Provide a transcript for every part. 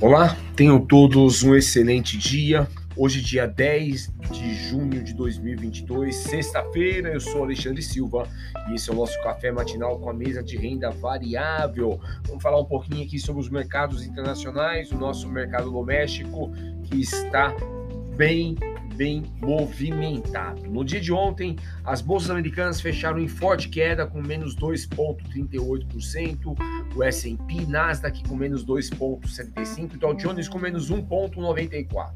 Olá, tenham todos um excelente dia. Hoje, dia 10 de junho de 2022, sexta-feira, eu sou Alexandre Silva e esse é o nosso café matinal com a mesa de renda variável. Vamos falar um pouquinho aqui sobre os mercados internacionais, o nosso mercado doméstico que está bem bem movimentado. No dia de ontem, as bolsas americanas fecharam em forte queda com menos 2,38%, o S&P, Nasdaq com menos 2,75%, o Dow Jones com menos 1,94%.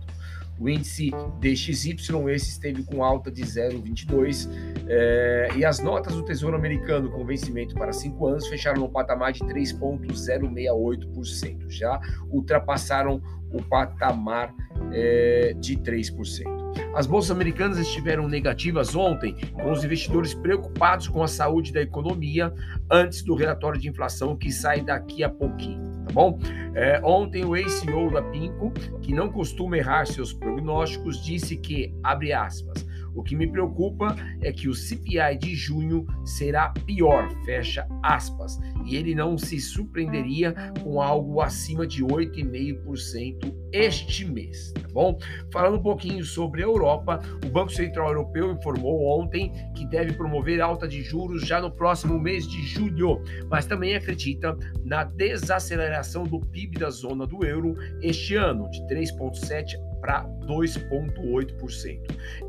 O índice DXY, esse esteve com alta de 0,22 é, e as notas do Tesouro Americano com vencimento para 5 anos fecharam no patamar de 3,068%. Já ultrapassaram o patamar é, de 3%. As bolsas americanas estiveram negativas ontem, com os investidores preocupados com a saúde da economia antes do relatório de inflação que sai daqui a pouquinho. Tá bom? É, ontem o ex-CEO da Pinco, que não costuma errar seus prognósticos, disse que, abre aspas, o que me preocupa é que o CPI de junho será pior, fecha aspas, e ele não se surpreenderia com algo acima de 8,5% este mês, tá bom? Falando um pouquinho sobre a Europa, o Banco Central Europeu informou ontem que deve promover alta de juros já no próximo mês de julho, mas também acredita na desaceleração do PIB da zona do euro este ano, de 3,7% para 2,8%.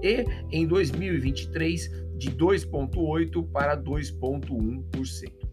E em 2023, de 2,8% para 2,1%.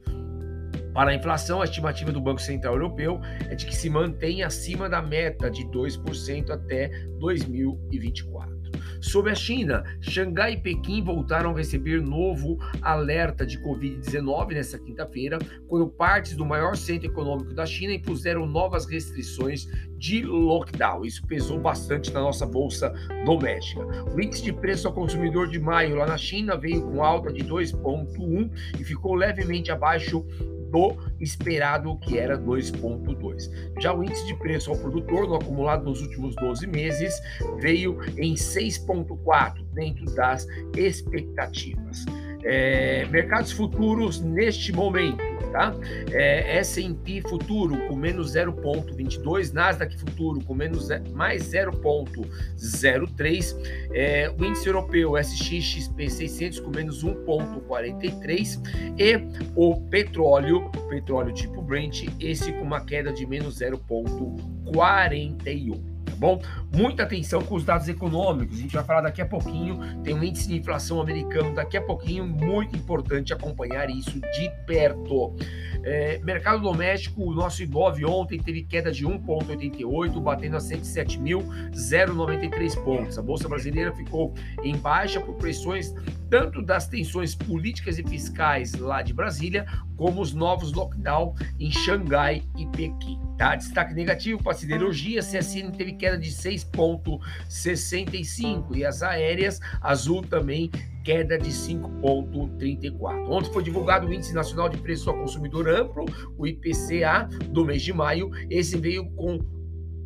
Para a inflação, a estimativa do Banco Central Europeu é de que se mantém acima da meta de 2% até 2024. Sobre a China, Xangai e Pequim voltaram a receber novo alerta de Covid-19 nesta quinta-feira, quando partes do maior centro econômico da China impuseram novas restrições de lockdown. Isso pesou bastante na nossa bolsa doméstica. O índice de preço ao consumidor de maio lá na China veio com alta de 2,1 e ficou levemente abaixo do esperado, que era 2,2. Já o índice de preço ao produtor, no acumulado nos últimos 12 meses, veio em 6,4, dentro das expectativas. É, mercados futuros neste momento tá? É, S&P futuro com menos 0,22, Nasdaq futuro com menos mais 0,03, é, o índice europeu SXXP 600 com menos 1,43 e o petróleo, petróleo tipo Brent, esse com uma queda de menos 0,41 bom? Muita atenção com os dados econômicos, a gente vai falar daqui a pouquinho, tem um índice de inflação americano daqui a pouquinho, muito importante acompanhar isso de perto. É, mercado doméstico, o nosso Ibov ontem teve queda de 1,88, batendo a 107.093 pontos. A Bolsa Brasileira ficou em baixa por pressões tanto das tensões políticas e fiscais lá de Brasília, como os novos lockdown em Xangai e Pequim. Tá? Destaque negativo para a siderurgia, CSN teve queda de 6,65 e as aéreas, Azul também queda de 5,34. Ontem foi divulgado o Índice Nacional de Preços ao Consumidor Amplo, o IPCA, do mês de maio. Esse veio com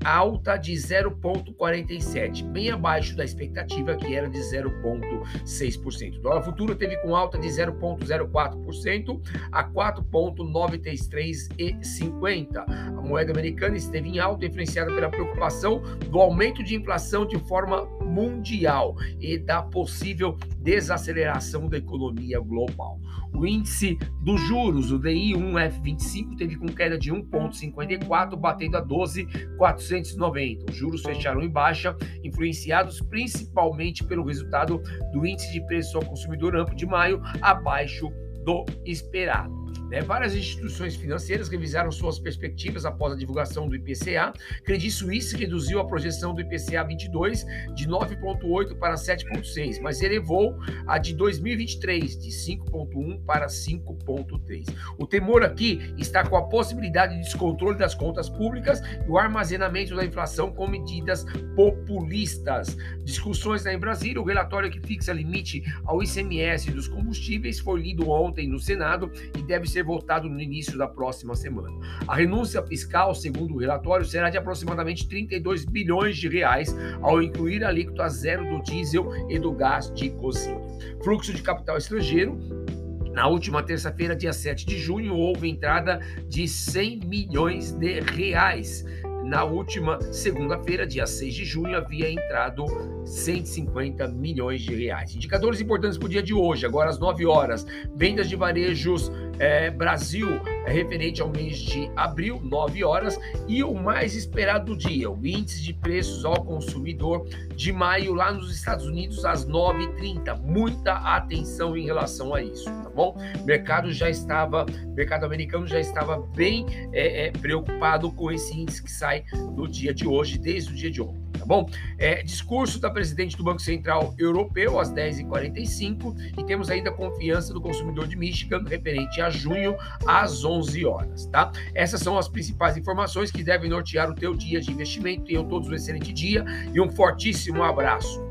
alta de 0,47, bem abaixo da expectativa que era de 0,6%. O dólar futuro teve com alta de 0,04% a 4,933,50. A moeda americana esteve em alta, influenciada pela preocupação do aumento de inflação de forma mundial e da possível desaceleração da economia global. O índice dos juros, o DI1F25, teve com queda de 1,54, batendo a 12,490. Os juros fecharam em baixa, influenciados principalmente pelo resultado do índice de preço ao consumidor amplo de maio, abaixo do esperado. Né? Várias instituições financeiras revisaram suas perspectivas após a divulgação do IPCA. Credit Suisse reduziu a projeção do IPCA 22 de 9,8 para 7,6, mas elevou a de 2023 de 5,1 para 5,3. O temor aqui está com a possibilidade de descontrole das contas públicas e o armazenamento da inflação com medidas populistas. Discussões em Brasília, o relatório que fixa limite ao ICMS dos combustíveis foi lido ontem no Senado e deve ser votado no início da próxima semana. A renúncia fiscal, segundo o relatório, será de aproximadamente 32 bilhões de reais, ao incluir a alíquota zero do diesel e do gás de cozinha. Fluxo de capital estrangeiro na última terça-feira, dia 7 de junho, houve entrada de 100 milhões de reais na última segunda-feira, dia 6 de junho, havia entrado 150 milhões de reais. Indicadores importantes para o dia de hoje, agora às 9 horas. Vendas de varejos é, Brasil referente ao mês de abril, 9 horas, e o mais esperado do dia, o índice de preços ao consumidor de maio lá nos Estados Unidos às 9h30. Muita atenção em relação a isso, tá bom? O mercado já estava, mercado americano já estava bem é, é, preocupado com esse índice que sai no dia de hoje, desde o dia de ontem tá bom? É, discurso da presidente do Banco Central Europeu às 10h45 e temos ainda confiança do consumidor de Michigan referente a junho às 11 horas, tá? Essas são as principais informações que devem nortear o teu dia de investimento. Tenham todos um excelente dia e um fortíssimo abraço.